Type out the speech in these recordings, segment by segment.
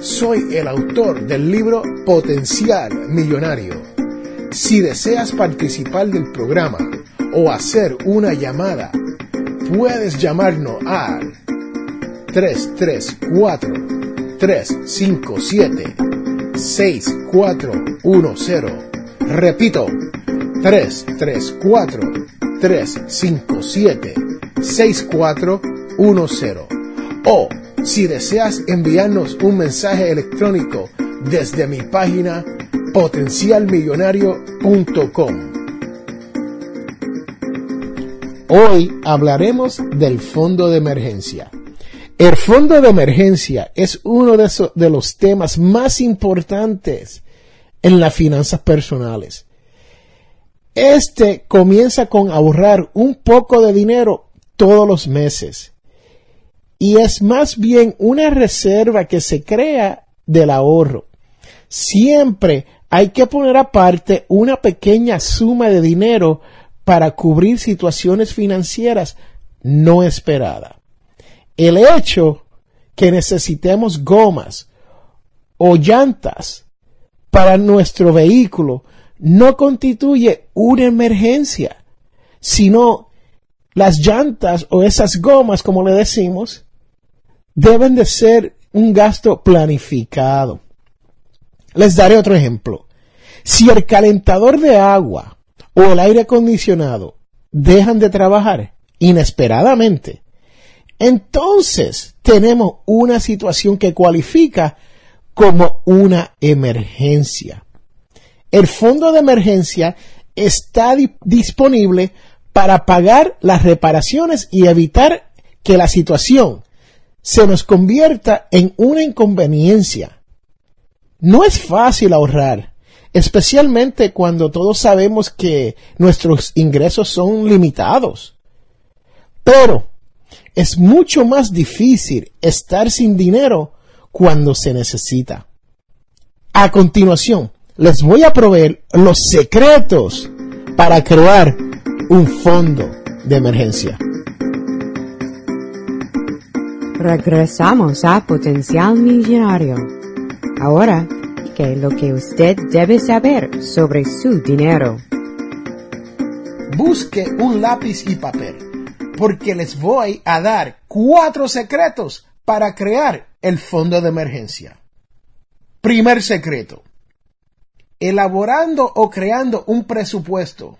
Soy el autor del libro Potencial Millonario. Si deseas participar del programa o hacer una llamada, puedes llamarnos al 334-357-6410. Repito, 334-357-6410. O si deseas enviarnos un mensaje electrónico desde mi página potencialmillonario.com. Hoy hablaremos del fondo de emergencia. El fondo de emergencia es uno de, los temas más importantes en las finanzas personales. Este comienza con ahorrar un poco de dinero todos los meses. Y es más bien una reserva que se crea del ahorro. Siempre hay que poner aparte una pequeña suma de dinero para cubrir situaciones financieras no esperadas. El hecho que necesitemos gomas o llantas para nuestro vehículo no constituye una emergencia, sino las llantas o esas gomas, como le decimos, deben de ser un gasto planificado. Les daré otro ejemplo. Si el calentador de agua o el aire acondicionado dejan de trabajar inesperadamente, entonces tenemos una situación que cualifica como una emergencia. El fondo de emergencia está disponible para pagar las reparaciones y evitar que la situación se nos convierta en una inconveniencia. No es fácil ahorrar, especialmente cuando todos sabemos que nuestros ingresos son limitados. Pero es mucho más difícil estar sin dinero cuando se necesita. A continuación, les voy a proveer los secretos para crear un fondo de emergencia. Regresamos a Potencial Millonario. Ahora, ¿qué es lo que usted debe saber sobre su dinero? Busque un lápiz y papel, porque les voy a dar cuatro secretos para crear el fondo de emergencia. Primer secreto. Elaborando o creando un presupuesto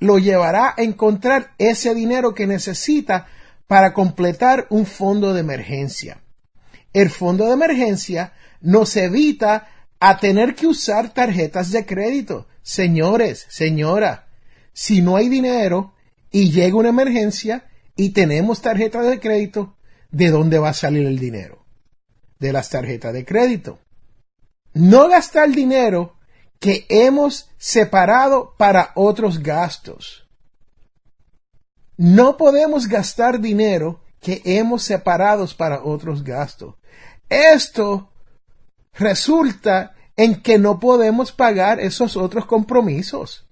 lo llevará a encontrar ese dinero que necesita para completar un fondo de emergencia. El fondo de emergencia nos evita a tener que usar tarjetas de crédito. Señores, señora, si no hay dinero y llega una emergencia y tenemos tarjetas de crédito, ¿de dónde va a salir el dinero? De las tarjetas de crédito. No gastar dinero que hemos separado para otros gastos. No podemos gastar dinero que hemos separado para otros gastos. Esto resulta en que no podemos pagar esos otros compromisos.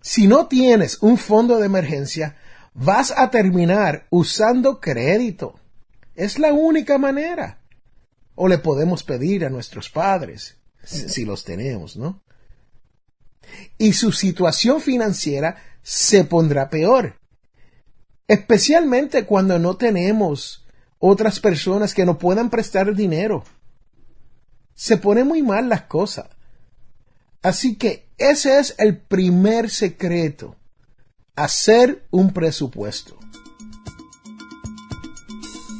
Si no tienes un fondo de emergencia, vas a terminar usando crédito. Es la única manera. O le podemos pedir a nuestros padres, si los tenemos, ¿no? Y su situación financiera se pondrá peor especialmente cuando no tenemos otras personas que nos puedan prestar dinero. Se pone muy mal las cosas. Así que ese es el primer secreto, hacer un presupuesto.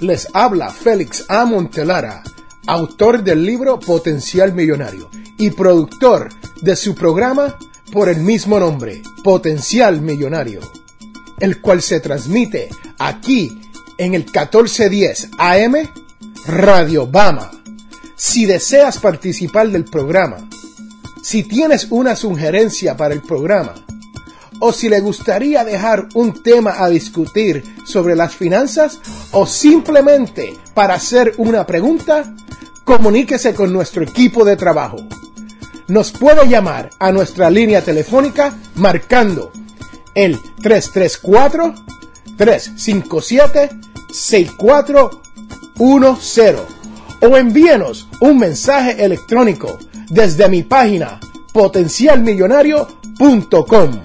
Les habla Félix A. Montelara, autor del libro Potencial Millonario y productor de su programa por el mismo nombre, Potencial Millonario el cual se transmite aquí en el 1410 AM Radio Bama. Si deseas participar del programa Si tienes una sugerencia para el programa, o si le gustaría dejar un tema a discutir sobre las finanzas, o simplemente para hacer una pregunta, comuníquese con nuestro equipo de trabajo. Nos puede llamar a nuestra línea telefónica marcando el 334-357-6410 o envíenos un mensaje electrónico desde mi página potencialmillonario.com.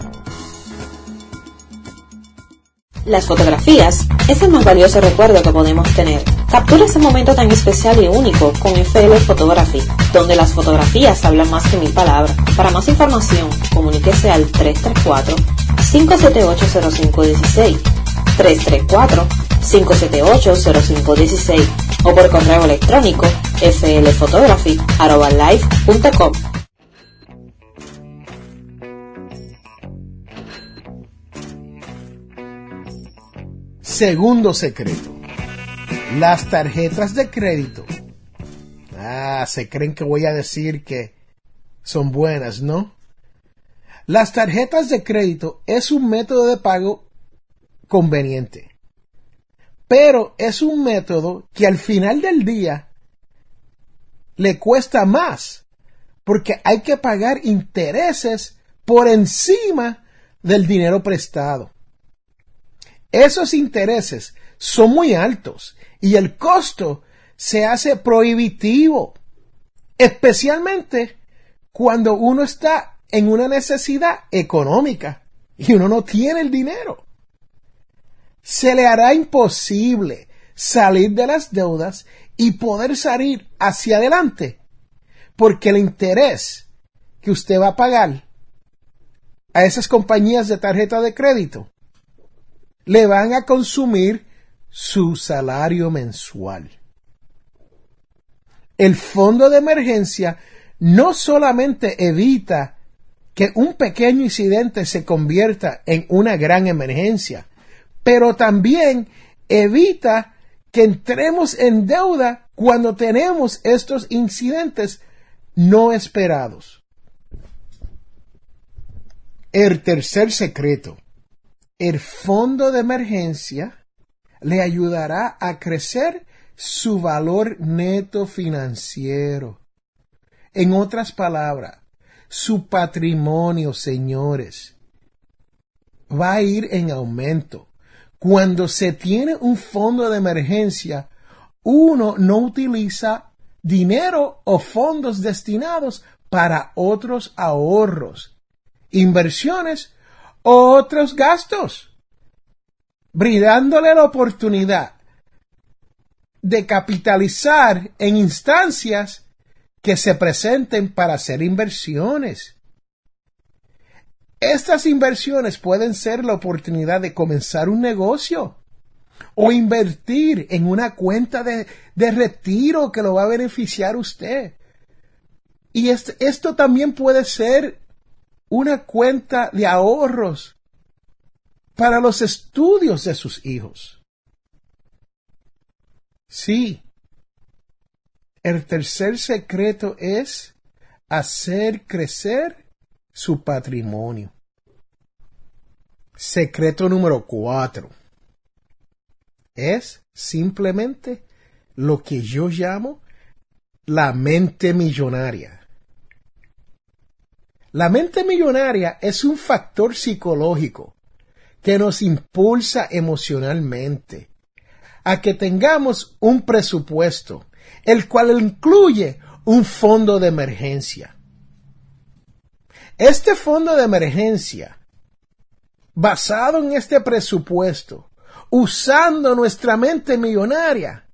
Las fotografías es el más valioso recuerdo que podemos tener. Captura ese momento tan especial y único con FL Photography, donde las fotografías hablan más que mil palabras. Para más información, comuníquese al 334-578-0516, 334-578-0516 o por correo electrónico flphotography.com. Segundo secreto. Las tarjetas de crédito. Ah, se creen que voy a decir que son buenas, ¿no? Las tarjetas de crédito es un método de pago conveniente. Pero es un método que al final del día le cuesta más porque hay que pagar intereses por encima del dinero prestado. Esos intereses son muy altos y el costo se hace prohibitivo, especialmente cuando uno está en una necesidad económica y uno no tiene el dinero. Se le hará imposible salir de las deudas y poder salir hacia adelante, porque el interés que usted va a pagar a esas compañías de tarjeta de crédito le van a consumir su salario mensual. El fondo de emergencia no solamente evita que un pequeño incidente se convierta en una gran emergencia, pero también evita que entremos en deuda cuando tenemos estos incidentes no esperados. El tercer secreto el fondo de emergencia le ayudará a crecer su valor neto financiero. En otras palabras, su patrimonio, señores, va a ir en aumento. Cuando se tiene un fondo de emergencia, uno no utiliza dinero o fondos destinados para otros ahorros, inversiones otros gastos, brindándole la oportunidad de capitalizar en instancias que se presenten para hacer inversiones. Estas inversiones pueden ser la oportunidad de comenzar un negocio o invertir en una cuenta de, retiro que lo va a beneficiar usted. Y esto también puede ser una cuenta de ahorros para los estudios de sus hijos. Sí, el tercer secreto es hacer crecer su patrimonio. Secreto número cuatro es simplemente lo que yo llamo la mente millonaria. La mente millonaria es un factor psicológico que nos impulsa emocionalmente a que tengamos un presupuesto, el cual incluye un fondo de emergencia. Este fondo de emergencia, basado en este presupuesto, usando nuestra mente millonaria,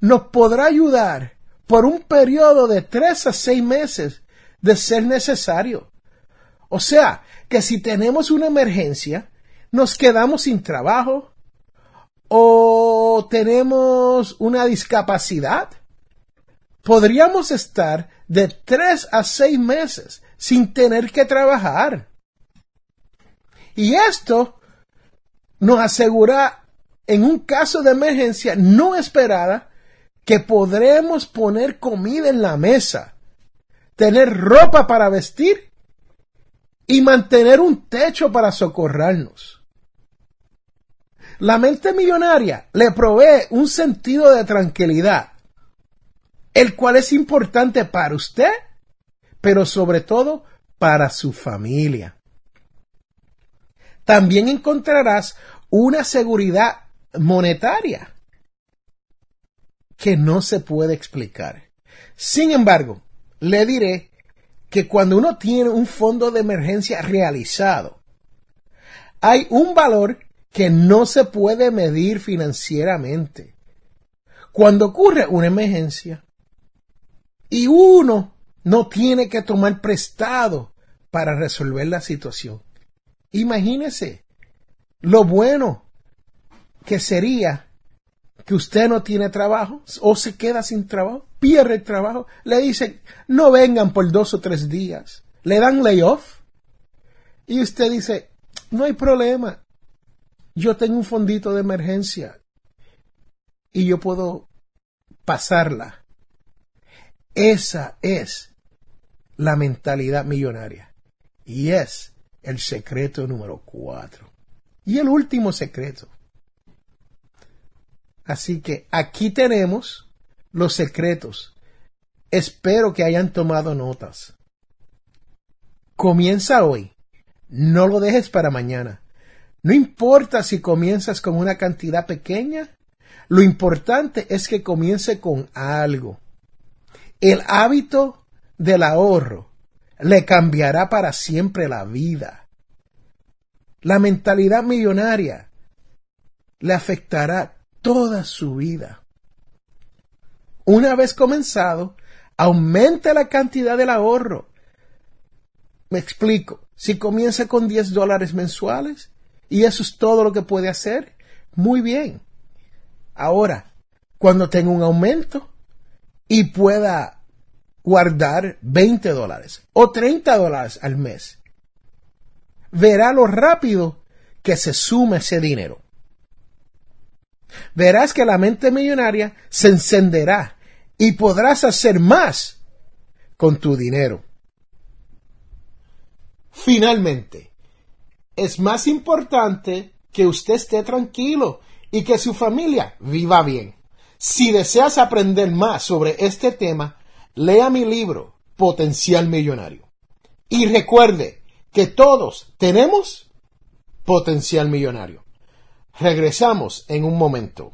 nos podrá ayudar por un periodo de tres a seis meses de ser necesario. O sea, que si tenemos una emergencia, nos quedamos sin trabajo o tenemos una discapacidad, podríamos estar de tres a seis meses sin tener que trabajar. Y esto nos asegura en un caso de emergencia no esperada que podremos poner comida en la mesa tener ropa para vestir y mantener un techo para socorrernos. La mente millonaria le provee un sentido de tranquilidad, el cual es importante para usted, pero sobre todo para su familia. También encontrarás una seguridad monetaria que no se puede explicar. Sin embargo, le diré que cuando uno tiene un fondo de emergencia realizado, hay un valor que no se puede medir financieramente. Cuando ocurre una emergencia y uno no tiene que tomar prestado para resolver la situación. Imagínese lo bueno que sería que usted no tiene trabajo o se queda sin trabajo, pierde el trabajo, le dicen no vengan por dos o tres días, le dan layoff y usted dice no hay problema, yo tengo un fondito de emergencia y yo puedo pasarla. Esa es la mentalidad millonaria y es el secreto número cuatro. Y el último secreto Así que aquí tenemos los secretos. Espero que hayan tomado notas. Comienza hoy. No lo dejes para mañana. No importa si comienzas con una cantidad pequeña, lo importante es que comience con algo. El hábito del ahorro le cambiará para siempre la vida. La mentalidad millonaria le afectará toda su vida. Una vez comenzado, aumenta la cantidad del ahorro. Me explico. Si comienza con 10 dólares mensuales y eso es todo lo que puede hacer, muy bien. Ahora, cuando tenga un aumento y pueda guardar 20 dólares o 30 dólares al mes, verá lo rápido que se suma ese dinero verás que la mente millonaria se encenderá y podrás hacer más con tu dinero. Finalmente, es más importante que usted esté tranquilo y que su familia viva bien. Si deseas aprender más sobre este tema, lea mi libro Potencial Millonario. Y recuerde que todos tenemos potencial millonario. Regresamos en un momento.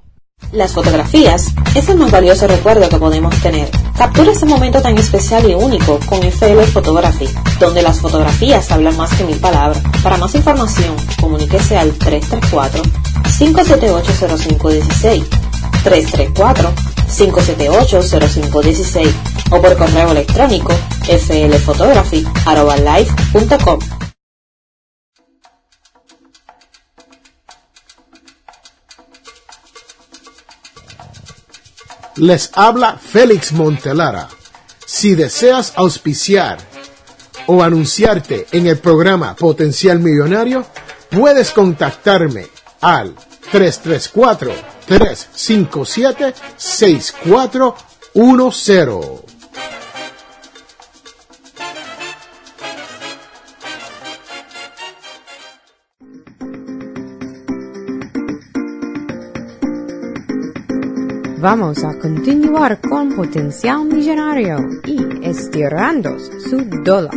Las fotografías es el más valioso recuerdo que podemos tener. Captura ese momento tan especial y único con FL Photography, donde las fotografías hablan más que mil palabras. Para más información, comuníquese al 334-578-0516, 334-578-0516 o por correo electrónico flphotography.com. Les habla Félix Montelara. Si deseas auspiciar o anunciarte en el programa Potencial Millonario, puedes contactarme al 334-357-6410. Vamos a continuar con Potencial Millonario y estirando su dólar.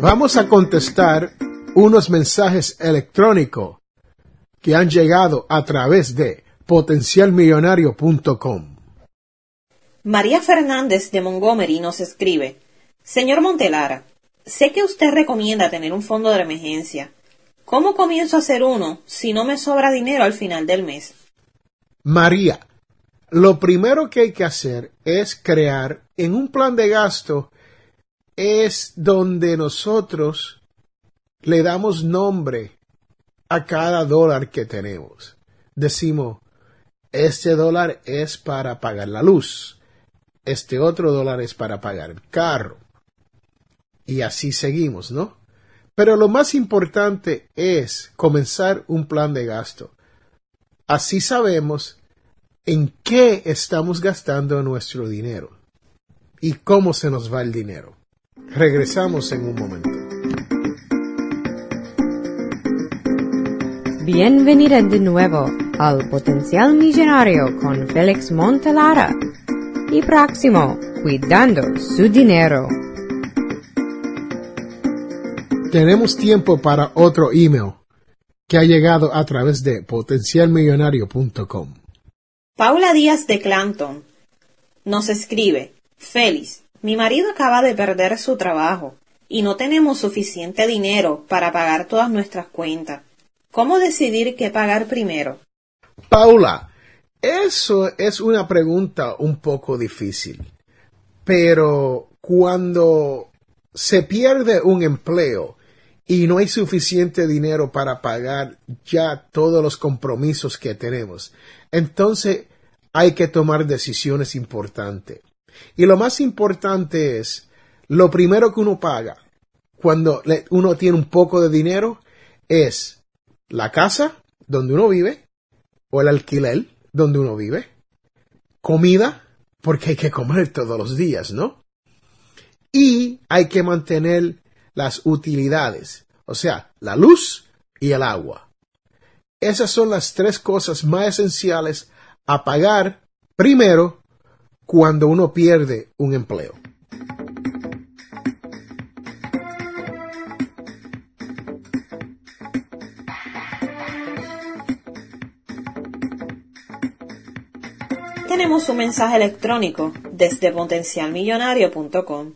Vamos a contestar unos mensajes electrónicos que han llegado a través de potencialmillonario.com. María Fernández de Montgomery nos escribe, Señor Montelara, sé que usted recomienda tener un fondo de emergencia. ¿Cómo comienzo a hacer uno si no me sobra dinero al final del mes? María, lo primero que hay que hacer es crear en un plan de gasto es donde nosotros le damos nombre a cada dólar que tenemos. Decimos, este dólar es para pagar la luz, este otro dólar es para pagar el carro. Y así seguimos, ¿no? Pero lo más importante es comenzar un plan de gasto. Así sabemos en qué estamos gastando nuestro dinero. y cómo se nos va el dinero. Regresamos en un momento. Bienvenida de nuevo al Potencial Millonario con Félix Montelara. Y próximo, cuidando su dinero. Tenemos tiempo para otro email que ha llegado a través de potencialmillonario.com. Paula Díaz de Clanton nos escribe, Félix, mi marido acaba de perder su trabajo y no tenemos suficiente dinero para pagar todas nuestras cuentas. ¿Cómo decidir qué pagar primero? Paula, eso es una pregunta un poco difícil, pero cuando se pierde un empleo y no hay suficiente dinero para pagar ya todos los compromisos que tenemos, entonces hay que tomar decisiones importantes. Y lo más importante es, lo primero que uno paga cuando uno tiene un poco de dinero es la casa donde uno vive o el alquiler donde uno vive, comida, porque hay que comer todos los días, ¿no? Y hay que mantener las utilidades, o sea, la luz y el agua. Esas son las tres cosas más esenciales a pagar primero cuando uno pierde un empleo. Tenemos un mensaje electrónico desde potencialmillonario.com.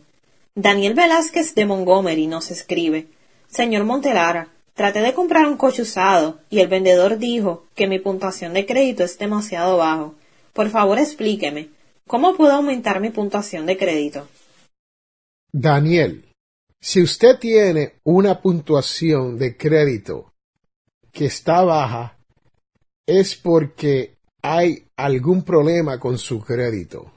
Daniel Velázquez de Montgomery nos escribe, Señor Montelara, traté de comprar un coche usado y el vendedor dijo que mi puntuación de crédito es demasiado bajo. Por favor explíqueme, ¿cómo puedo aumentar mi puntuación de crédito? Daniel, si usted tiene una puntuación de crédito que está baja, es porque hay algún problema con su crédito.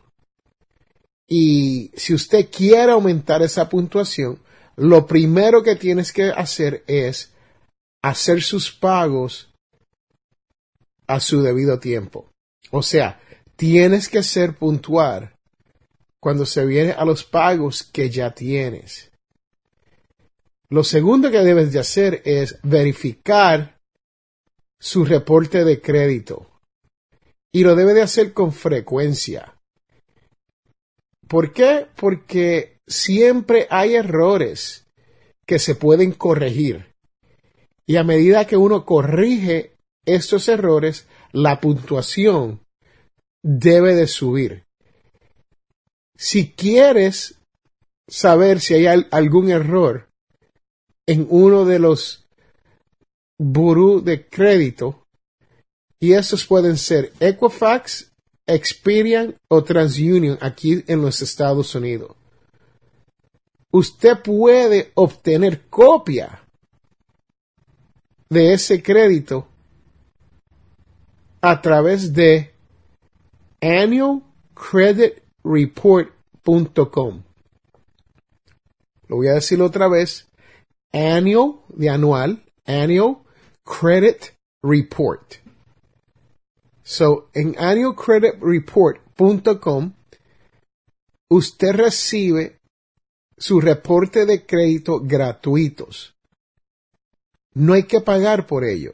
Y si usted quiere aumentar esa puntuación, lo primero que tienes que hacer es hacer sus pagos a su debido tiempo. O sea, tienes que ser puntual cuando se viene a los pagos que ya tienes. Lo segundo que debes de hacer es verificar su reporte de crédito. Y lo debe de hacer con frecuencia. ¿Por qué? Porque siempre hay errores que se pueden corregir. Y a medida que uno corrige estos errores, la puntuación debe de subir. Si quieres saber si hay algún error en uno de los burú de crédito, y esos pueden ser Equifax, Experian o TransUnion aquí en los Estados Unidos. Usted puede obtener copia de ese crédito a través de annualcreditreport.com. Lo voy a decir otra vez. Annual de anual. Annual Credit Report. So, en annualcreditreport.com, usted recibe su reporte de crédito gratuitos. No hay que pagar por ello.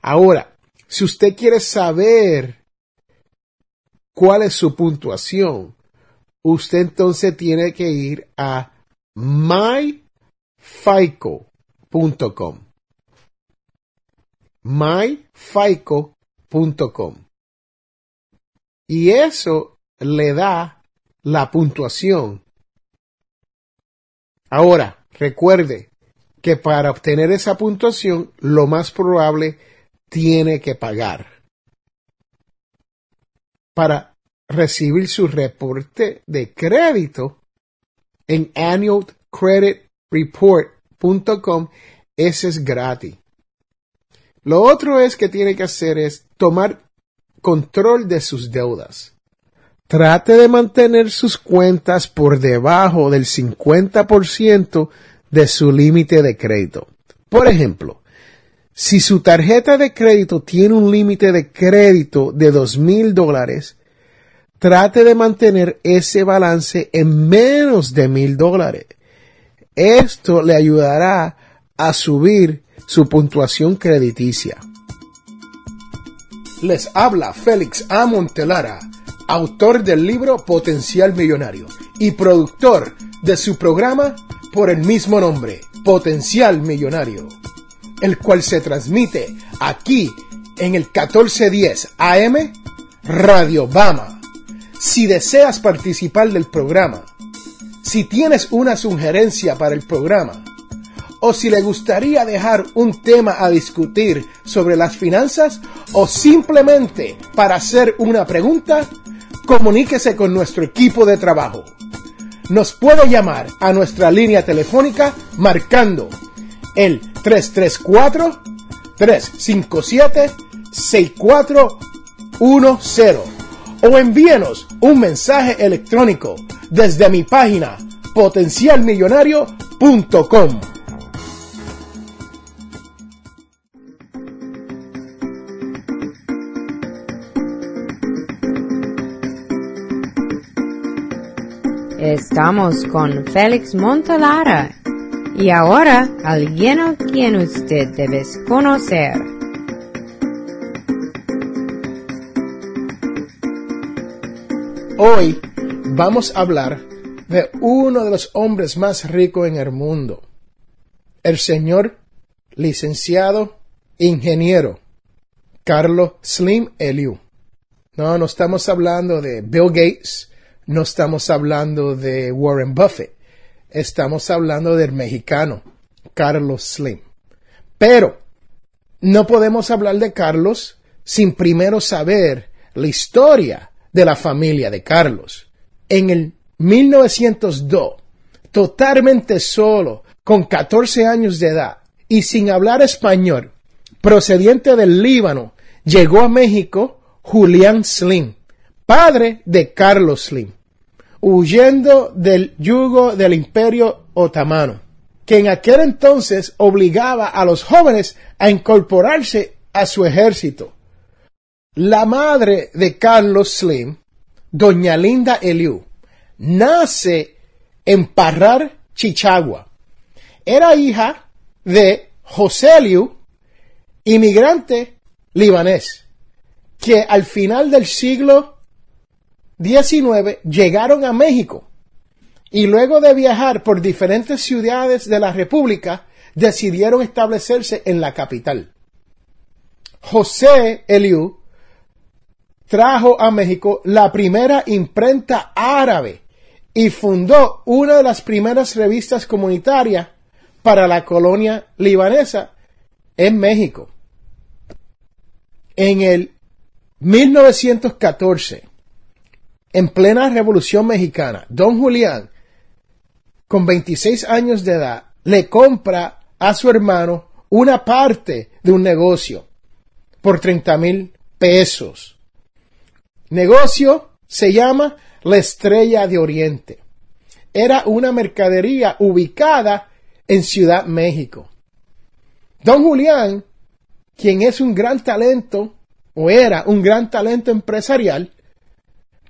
Ahora, si usted quiere saber cuál es su puntuación, usted entonces tiene que ir a myfico.com. myfico.com. Y eso le da la puntuación. Ahora, recuerde que para obtener esa puntuación, lo más probable tiene que pagar para recibir su reporte de crédito en annualcreditreport.com. Ese es gratis. Lo otro es que tiene que hacer es tomar control de sus deudas. Trate de mantener sus cuentas por debajo del 50% de su límite de crédito. Por ejemplo, si su tarjeta de crédito tiene un límite de crédito de dos mil dólares, trate de mantener ese balance en menos de mil dólares. Esto le ayudará a subir su puntuación crediticia. Les habla Félix A. Montelara, autor del libro Potencial Millonario y productor de su programa por el mismo nombre, Potencial Millonario, el cual se transmite aquí en el 1410 AM Radio Bama. Si deseas participar del programa, si tienes una sugerencia para el programa, o si le gustaría dejar un tema a discutir sobre las finanzas, o simplemente para hacer una pregunta, comuníquese con nuestro equipo de trabajo. Nos puede llamar a nuestra línea telefónica marcando el 334-357-6410 o envíenos un mensaje electrónico desde mi página potencialmillonario.com. Estamos con Félix Montalara y ahora alguien a quien usted debe conocer. Hoy vamos a hablar de uno de los hombres más ricos en el mundo, el señor licenciado ingeniero Carlos Slim Eliu. No, no estamos hablando de Bill Gates, no estamos hablando de Warren Buffett, estamos hablando del mexicano Carlos Slim. Pero no podemos hablar de Carlos sin primero saber la historia de la familia de Carlos. En el 1902, totalmente solo, con 14 años de edad y sin hablar español, procediente del Líbano, llegó a México Julián Slim, padre de Carlos Slim, huyendo del yugo del imperio otomano, que en aquel entonces obligaba a los jóvenes a incorporarse a su ejército. La madre de Carlos Slim, doña Linda Eliu, nace en Parrar, Chichagua. Era hija de José Eliu, inmigrante libanés, que al final del siglo Llegaron a México y luego de viajar por diferentes ciudades de la República decidieron establecerse en la capital. José Eliu trajo a México la primera imprenta árabe y fundó una de las primeras revistas comunitarias para la colonia libanesa en México. En el 1914, en plena Revolución Mexicana, don Julián, con 26 años de edad, le compra a su hermano una parte de un negocio por 30 mil pesos. Negocio se llama La Estrella de Oriente. Era una mercadería ubicada en Ciudad México. Don Julián, quien es un gran talento, o era un gran talento empresarial,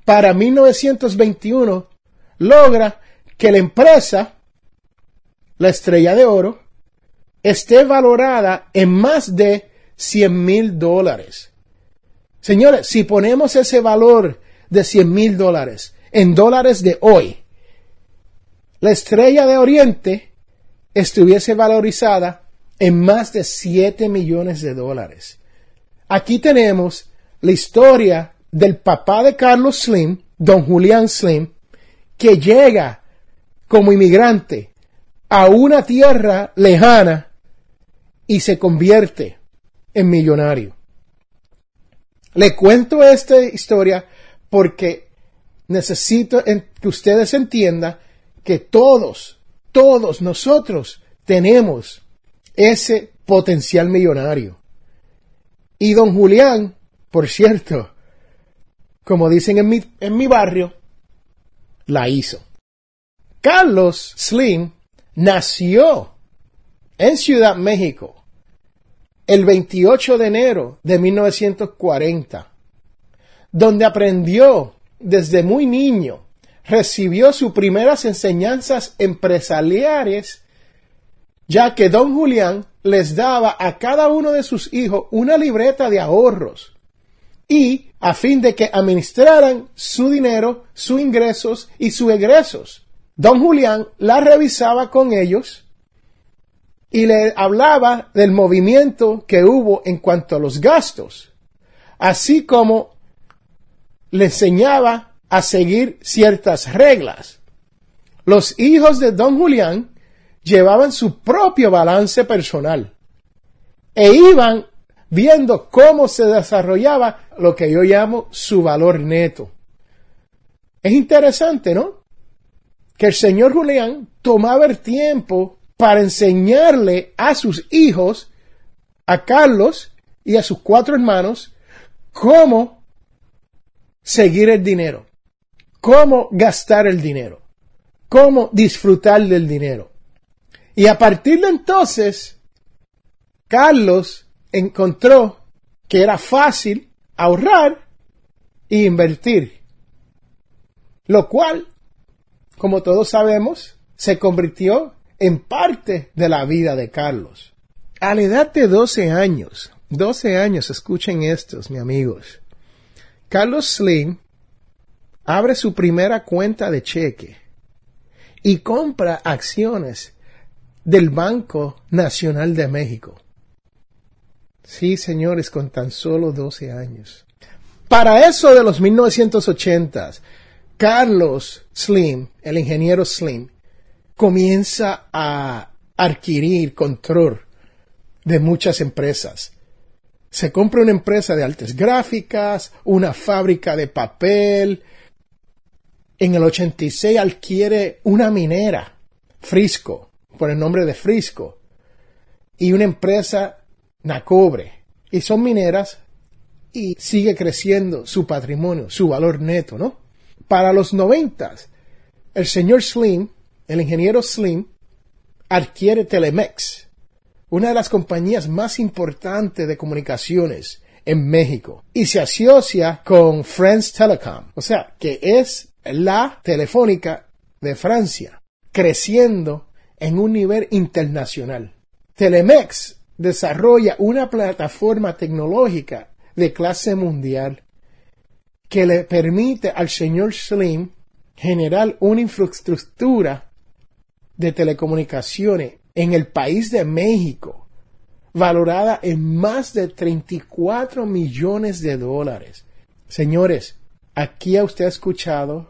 para 1921 logra que la empresa, la Estrella de Oro, esté valorada en más de 100 mil dólares. Señores, si ponemos ese valor de 100 mil dólares en dólares de hoy, la estrella de Oriente estuviese valorizada en más de 7 millones de dólares. Aquí tenemos la historia del papá de Carlos Slim, don Julián Slim, que llega como inmigrante a una tierra lejana y se convierte en millonario. Le cuento esta historia porque necesito que ustedes entiendan que todos, todos nosotros tenemos ese potencial millonario. Y don Julián, por cierto, como dicen en mi, en mi barrio, la hizo. Carlos Slim nació en Ciudad México el 28 de enero de 1940, donde aprendió desde muy niño, recibió sus primeras enseñanzas empresariales, ya que don Julián les daba a cada uno de sus hijos una libreta de ahorros y a fin de que administraran su dinero, sus ingresos y sus egresos. Don Julián la revisaba con ellos y le hablaba del movimiento que hubo en cuanto a los gastos, así como le enseñaba a seguir ciertas reglas. Los hijos de don Julián llevaban su propio balance personal e iban viendo cómo se desarrollaba lo que yo llamo su valor neto. Es interesante, ¿no? Que el señor Julián tomaba el tiempo para enseñarle a sus hijos, a Carlos y a sus cuatro hermanos, cómo seguir el dinero, cómo gastar el dinero, cómo disfrutar del dinero. Y a partir de entonces, Carlos encontró que era fácil ahorrar e invertir, lo cual, como todos sabemos, se convirtió en parte de la vida de Carlos. A la edad de 12 años, 12 años, escuchen estos, mi amigos. Carlos Slim abre su primera cuenta de cheque y compra acciones del Banco Nacional de México. Sí, señores, con tan solo 12 años. Para eso de los 1980, Carlos Slim, el ingeniero Slim, comienza a adquirir control de muchas empresas. Se compra una empresa de artes gráficas, una fábrica de papel. En el 86 adquiere una minera, Frisco, por el nombre de Frisco, y una empresa Nacobre. Y son mineras y sigue creciendo su patrimonio, su valor neto, ¿no? Para los noventas, el señor Slim, el ingeniero Slim, adquiere Telemex, una de las compañías más importantes de comunicaciones en México, y se asocia con France Telecom, o sea, que es la telefónica de Francia, creciendo en un nivel internacional. Telemex desarrolla una plataforma tecnológica de clase mundial que le permite al señor Slim generar una infraestructura de telecomunicaciones en el país de México valorada en más de 34 millones de dólares. Señores, aquí ha usted escuchado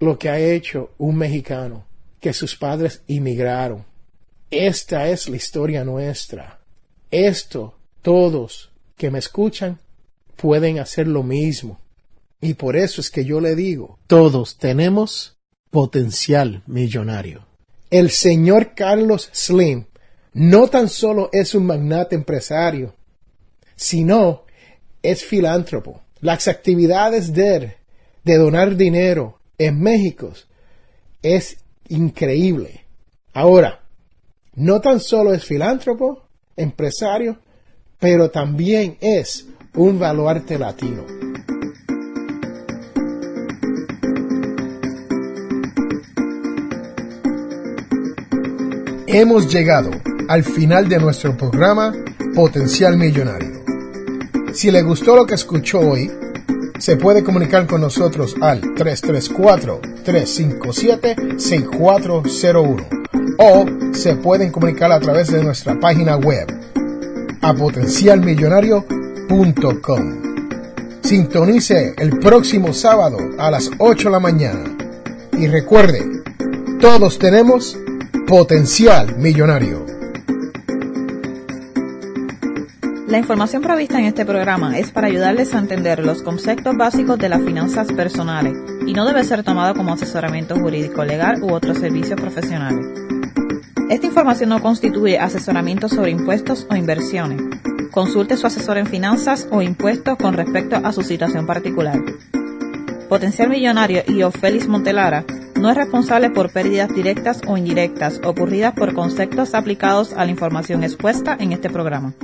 lo que ha hecho un mexicano, que sus padres inmigraron. Esta es la historia nuestra. Esto, todos que me escuchan pueden hacer lo mismo. Y por eso es que yo le digo, todos tenemos potencial millonario. El señor Carlos Slim no tan solo es un magnate empresario, sino es filántropo. Las actividades de de donar dinero en México es increíble. Ahora, no tan solo es filántropo, empresario, pero también es un baluarte latino. Hemos llegado al final de nuestro programa Potencial Millonario. Si le gustó lo que escuchó hoy, se puede comunicar con nosotros al 334-357-6401 o se pueden comunicar a través de nuestra página web a potencialmillonario.com. Sintonice el próximo sábado a las 8 de la mañana y recuerde, todos tenemos potencial millonario. La información provista en este programa es para ayudarles a entender los conceptos básicos de las finanzas personales y no debe ser tomado como asesoramiento jurídico legal u otros servicios profesionales. Esta información no constituye asesoramiento sobre impuestos o inversiones. Consulte su asesor en finanzas o impuestos con respecto a su situación particular. Potencial Millonario y Ofelis Montelara no es responsable por pérdidas directas o indirectas ocurridas por conceptos aplicados a la información expuesta en este programa.